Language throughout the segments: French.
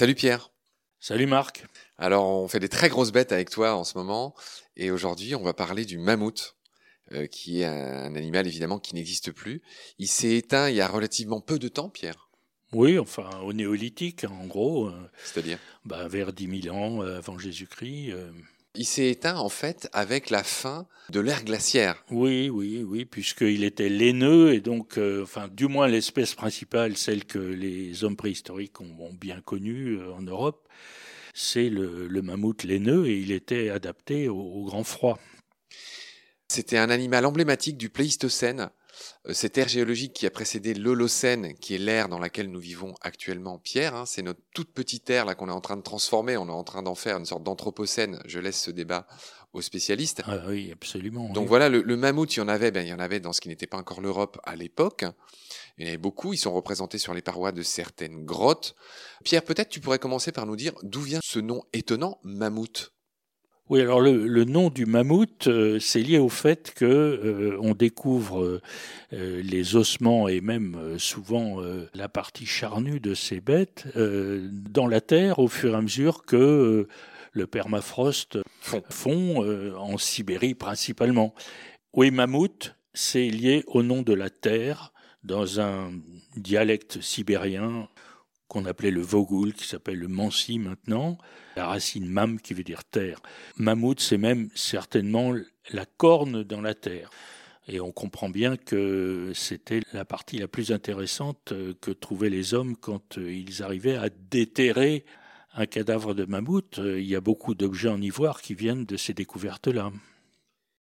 Salut Pierre. Salut Marc. Alors on fait des très grosses bêtes avec toi en ce moment et aujourd'hui on va parler du mammouth. Euh, qui est un animal évidemment qui n'existe plus. Il s'est éteint il y a relativement peu de temps, Pierre. Oui, enfin au néolithique, en gros. Euh, C'est-à-dire? bah, Vers 10 000 ans euh, avant Jésus-Christ. Il s'est éteint en fait avec la fin de l'ère glaciaire. Oui, oui, oui, puisqu'il était laineux et donc, enfin, du moins l'espèce principale, celle que les hommes préhistoriques ont, bien connue en Europe, c'est le, mammouth laineux et il était adapté au grand froid. C'était un animal emblématique du Pléistocène, euh, cette ère géologique qui a précédé l'Holocène, qui est l'ère dans laquelle nous vivons actuellement, Pierre. Hein, c'est notre toute petite ère là qu'on est en train de transformer, on est en train d'en faire une sorte d'anthropocène. Je laisse ce débat aux spécialistes. Ah oui, absolument. Donc voilà, le, mammouth, il y en avait, ben, il y en avait dans ce qui n'était pas encore l'Europe à l'époque. Il y en avait beaucoup, ils sont représentés sur les parois de certaines grottes. Pierre, peut-être tu pourrais commencer par nous dire d'où vient ce nom étonnant, mammouth? Oui, alors le, nom du mammouth, euh, c'est lié au fait que euh, on découvre euh, les ossements et même souvent la partie charnue de ces bêtes dans la terre au fur et à mesure que le permafrost fond en Sibérie principalement. Oui, mammouth, c'est lié au nom de la terre dans un dialecte sibérien qu'on appelait le Vogul, qui s'appelle le Mansi maintenant, la racine mam qui veut dire terre. Mammouth, c'est même certainement la corne dans la terre. Et on comprend bien que c'était la partie la plus intéressante que trouvaient les hommes quand ils arrivaient à déterrer un cadavre de mammouth. Il y a beaucoup d'objets en ivoire qui viennent de ces découvertes-là.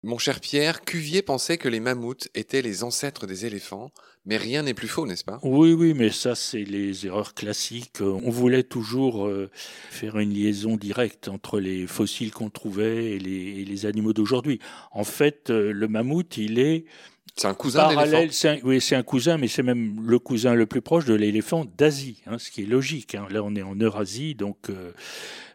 Mon cher Pierre, Cuvier pensait que les mammouths étaient les ancêtres des éléphants, mais rien n'est plus faux, n'est-ce pas? Oui, oui, mais ça, c'est les erreurs classiques. On voulait toujours euh, faire une liaison directe entre les fossiles qu'on trouvait et les, animaux d'aujourd'hui. En fait, euh, le mammouth, il est c'est un cousin parallèle. oui, c'est un cousin, mais c'est même le cousin le plus proche de l'éléphant d'Asie, hein, ce qui est logique. Hein. Là, on est en Eurasie, donc euh,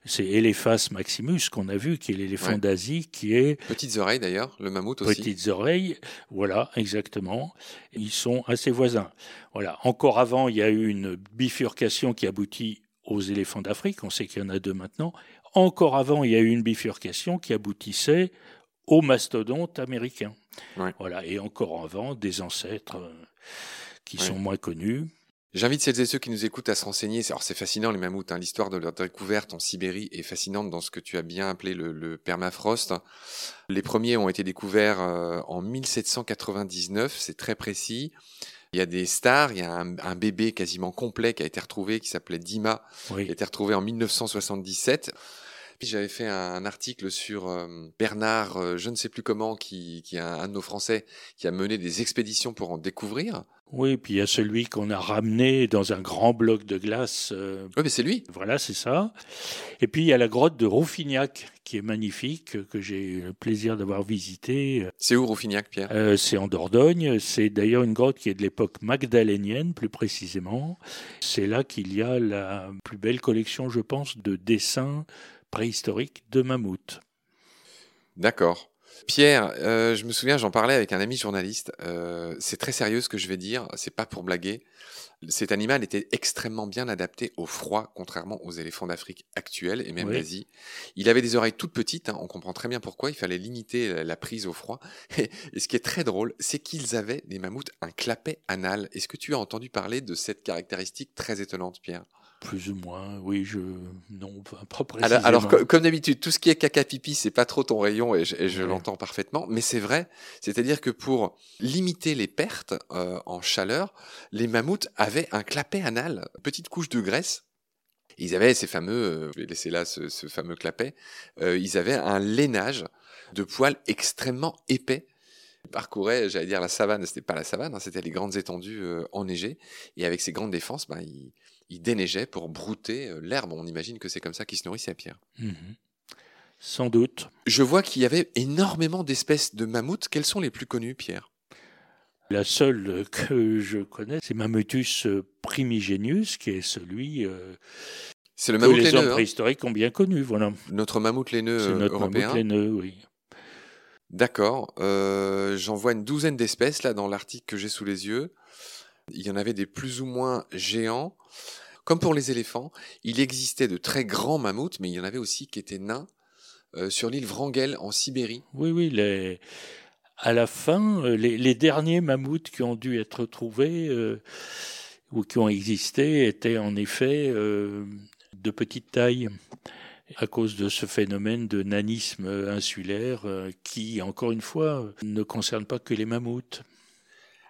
c'est Elephas maximus qu'on a vu, qui est l'éléphant d'Asie, qui est petites oreilles d'ailleurs, le mammouth aussi. Petites oreilles, voilà, exactement. Ils sont assez voisins. Voilà. Encore avant, il y a eu une bifurcation qui aboutit aux éléphants d'Afrique. On sait qu'il y en a deux maintenant. Encore avant, il y a eu une bifurcation qui aboutissait aux mastodontes américains. Voilà, et encore avant, des ancêtres euh, qui sont moins connus. J'invite celles et ceux qui nous écoutent à se renseigner. Alors c'est fascinant les mammouths. Hein. L'histoire de leur découverte en Sibérie est fascinante dans ce que tu as bien appelé le, permafrost. Les premiers ont été découverts euh, en 1799. C'est très précis. Il y a des stars. Il y a un, bébé quasiment complet qui a été retrouvé qui s'appelait Dima, qui a été retrouvé en 1977. Puis j'avais fait un, article sur euh, Bernard, euh, je ne sais plus comment, qui, qui est un, de nos Français, qui a mené des expéditions pour en découvrir. Oui, puis il y a celui qu'on a ramené dans un grand bloc de glace. Euh, oui, mais c'est lui. Voilà, c'est ça. Et puis il y a la grotte de Rouffignac, qui est magnifique, que j'ai eu le plaisir d'avoir visité. C'est où Rouffignac, Pierre? C'est en Dordogne. C'est d'ailleurs une grotte qui est de l'époque magdalénienne, plus précisément. C'est là qu'il y a la plus belle collection, je pense, de dessins préhistorique de mammouth. D'accord. Pierre, euh, je me souviens, j'en parlais avec un ami journaliste. Euh, c'est très sérieux ce que je vais dire, c'est pas pour blaguer. Cet animal était extrêmement bien adapté au froid, contrairement aux éléphants d'Afrique actuels et même d'Asie. Il avait des oreilles toutes petites, hein, on comprend très bien pourquoi, il fallait limiter la prise au froid. Et, et ce qui est très drôle, c'est qu'ils avaient, des mammouths, un clapet anal. Est-ce que tu as entendu parler de cette caractéristique très étonnante, Pierre? Plus ou moins, oui, je non, pas précisément. Alors, comme d'habitude, tout ce qui est caca pipi, c'est pas trop ton rayon et je, l'entends parfaitement, mais c'est vrai, c'est-à-dire que pour limiter les pertes euh, en chaleur, les mammouths avaient un clapet anal, petite couche de graisse. Ils avaient ces fameux, euh, je vais laisser là ce, fameux clapet, euh, ils avaient un lainage de poils extrêmement épais ils parcouraient, j'allais dire la savane, c'était pas la savane, hein, c'était les grandes étendues enneigées, et avec ces grandes défenses, ben, ils, il déneigeait pour brouter euh, l'herbe. On imagine que c'est comme ça qu'il se nourrissait à Pierre. Mhm. Sans doute. Je vois qu'il y avait énormément d'espèces de mammouths. Quelles sont les plus connues, Pierre? La seule que je connais, c'est Mammutus primigenius, qui est celui euh, c'est le mammouth que les hommes hein. préhistoriques ont bien connu. Voilà. Notre mammouth laineux c'est notre Mammouth laineux, oui. D'accord. Euh, j'en vois une douzaine d'espèces là dans l'article que j'ai sous les yeux. Il y en avait des plus ou moins géants. comme pour les éléphants, il existait de très grands mammouths, mais il y en avait aussi qui étaient nains euh, sur l'île Wrangel en Sibérie. Oui, oui, les... à la fin, euh, les, derniers mammouths qui ont dû être trouvés euh, ou qui ont existé étaient en effet de petite taille à cause de ce phénomène de nanisme insulaire qui, encore une fois, ne concerne pas que les mammouths.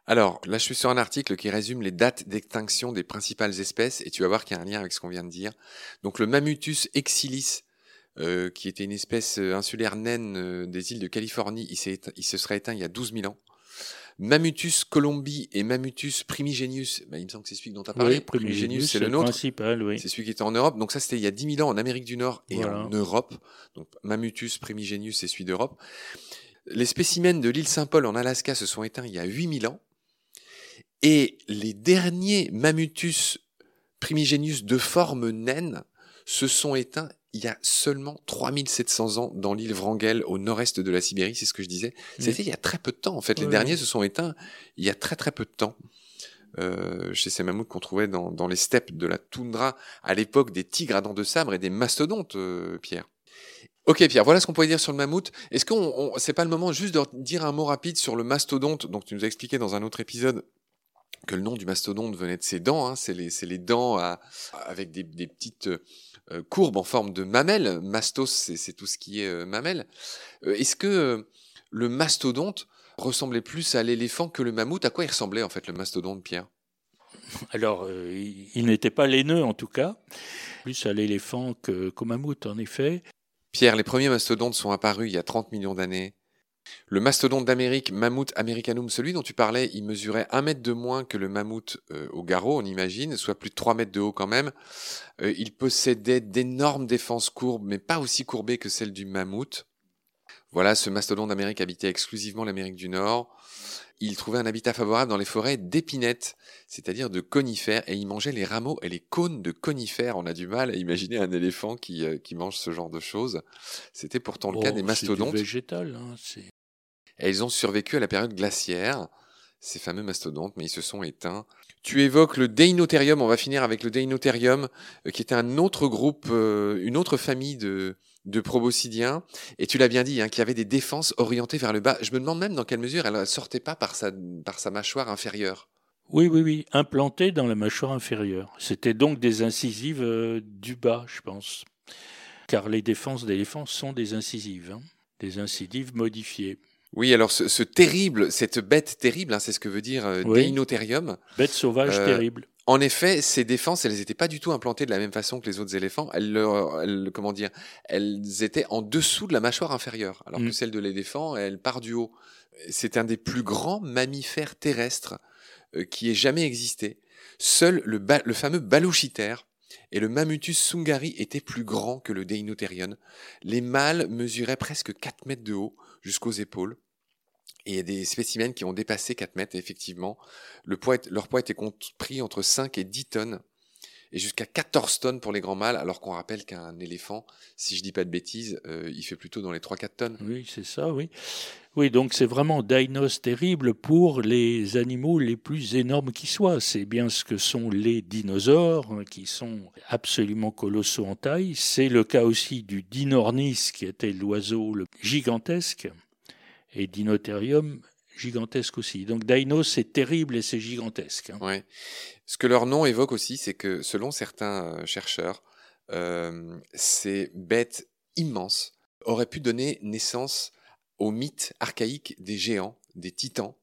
Alors, là, je suis sur un article qui résume les dates d'extinction des principales espèces, et tu vas voir qu'il y a un lien avec ce qu'on vient de dire. Donc, le Mammutus exilis, euh, qui était une espèce euh, insulaire naine euh, des îles de Californie, il, il, se serait éteint il y a 12 000 ans. Mammutus colombi et Mammutus primigenius, bah, il me semble que c'est celui dont tu as parlé. Oui, primigenius, c'est le nôtre. Principal, oui. C'est celui qui était en Europe. Donc ça, c'était il y a 10 000 ans en Amérique du Nord et en Europe. Donc Mammutus primigenius, c'est celui d'Europe. Les spécimens de l'île Saint-Paul en Alaska se sont éteints il y a 8000 ans. Et les derniers Mammutus primigenius de forme naine se sont éteints il y a seulement 3700 ans dans l'île Wrangel au nord-est de la Sibérie, c'est ce que je disais. C'était il y a très peu de temps en fait. Les derniers se sont éteints il y a très très peu de temps. Euh, chez ces mammouths qu'on trouvait dans, les steppes de la toundra à l'époque des tigres à dents de sabre et des mastodontes, euh, Pierre. Ok Pierre, voilà ce qu'on pouvait dire sur le mammouth. Est-ce qu'on, c'est pas le moment juste de dire un mot rapide sur le mastodonte Donc tu nous as expliqué dans un autre épisode? Que le nom du mastodonte venait de ses dents. Hein. c'est les, les, dents avec des, des petites euh, courbes en forme de mamelle. Mastos, c'est tout ce qui est euh, mamelle. Euh, est-ce que le mastodonte ressemblait plus à l'éléphant que le mammouth? À quoi il ressemblait en fait le mastodonte, Pierre? Alors, il n'était pas laineux en tout cas, plus à l'éléphant qu'au mammouth en effet. Pierre, les premiers mastodontes sont apparus il y a 30 millions d'années. Le mastodonte d'Amérique, Mammouth americanum, celui dont tu parlais, il mesurait un mètre de moins que le mammouth euh, au garrot, on imagine, soit plus de 3 mètres de haut quand même. Euh, il possédait d'énormes défenses courbes, mais pas aussi courbées que celles du mammouth. Voilà, ce mastodonte d'Amérique habitait exclusivement l'Amérique du Nord. Il trouvait un habitat favorable dans les forêts d'épinettes, c'est-à-dire de conifères, et il mangeait les rameaux et les cônes de conifères. On a du mal à imaginer un éléphant qui, euh, mange ce genre de choses. C'était pourtant le cas des mastodontes. C'est végétal, hein, et ils ont survécu à la période glaciaire, ces fameux mastodontes, mais ils se sont éteints. Tu évoques le Deinotherium, on va finir avec le Deinotherium, euh, qui était un autre groupe, euh, une autre famille de, proboscidiens, et tu l'as bien dit, hein, qui avait des défenses orientées vers le bas. Je me demande même dans quelle mesure elle ne sortait pas par sa, par sa mâchoire inférieure. Oui, oui, oui, implantée dans la mâchoire inférieure. C'était donc des incisives euh, du bas, je pense. Car les défenses d'éléphants sont des incisives, hein. des incisives modifiées. Oui, alors ce, terrible, cette bête terrible, hein, c'est ce que veut dire euh, Bête sauvage euh, terrible. En effet, ces défenses, elles n'étaient pas du tout implantées de la même façon que les autres éléphants. Elles, comment dire, elles étaient en dessous de la mâchoire inférieure, alors que mm. celle de l'éléphant, elle part du haut. C'est un des plus grands mammifères terrestres euh, qui ait jamais existé. Seul le, le fameux balouchitaire et le Mammutus sungari était plus grand que le Deinotherion. Les mâles mesuraient presque 4 mètres de haut jusqu'aux épaules. Et il y a des spécimens qui ont dépassé 4 mètres, effectivement. Le poids, leur poids était compris entre 5 et 10 tonnes, et jusqu'à 14 tonnes pour les grands mâles, alors qu'on rappelle qu'un éléphant, si je dis pas de bêtises, euh, il fait plutôt dans les 3-4 tonnes. Oui, c'est ça, oui. Oui, donc c'est vraiment Dainos terrible pour les animaux les plus énormes qui soient. C'est bien ce que sont les dinosaures, hein, qui sont absolument colossaux en taille. C'est le cas aussi du Dinornis, qui était l'oiseau gigantesque et Dinotherium gigantesque aussi. Donc Dino, c'est terrible et c'est gigantesque. Hein. Ouais. Ce que leur nom évoque aussi, c'est que selon certains euh, chercheurs, euh, ces bêtes immenses auraient pu donner naissance au mythe archaïque des géants, des titans.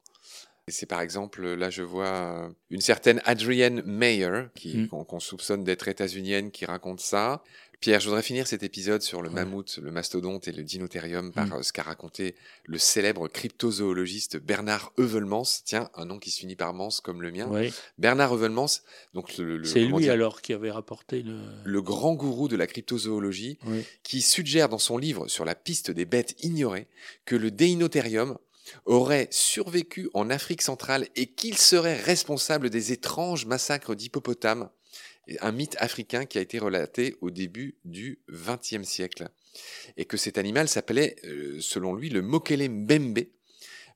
C'est par exemple, là je vois une certaine Adrienne Mayer, mm. qu'on soupçonne d'être états-unienne, qui raconte ça. Pierre, je voudrais finir cet épisode sur le mammouth, le mastodonte et le dinotherium par mm. euh, ce qu'a raconté le célèbre cryptozoologiste Bernard Heuvelmans. Tiens, un nom qui se finit par Mans comme le mien. Bernard Heuvelmans. Donc le, c'est lui alors qui avait rapporté le le grand gourou de la cryptozoologie, qui suggère dans son livre sur la piste des bêtes ignorées que le Deinotherium aurait survécu en Afrique centrale et qu'il serait responsable des étranges massacres d'hippopotames un mythe africain qui a été relaté au début du XXe siècle. Et que cet animal s'appelait, euh, selon lui, le Mokele Mbembe,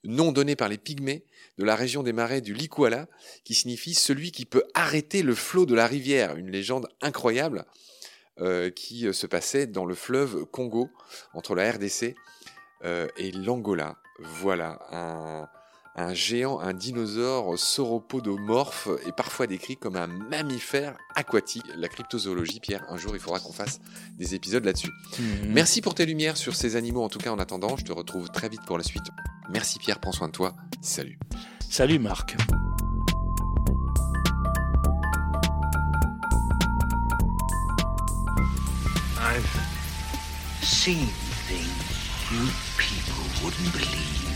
nom donné par les Pygmées de la région des marais du Likwala, qui signifie celui qui peut arrêter le flot de la rivière. Une légende incroyable euh, qui euh, se passait dans le fleuve Congo, entre la RDC et l'Angola. Voilà, un, un géant, un dinosaure sauropodomorphe est parfois décrit comme un mammifère aquatique. La cryptozoologie, Pierre, un jour il faudra qu'on fasse des épisodes là-dessus. Mhm. Merci pour tes lumières sur ces animaux, en tout cas en attendant, je te retrouve très vite pour la suite. Merci Pierre, prends soin de toi, salut. Salut Marc. I've seen things you people wouldn't believe.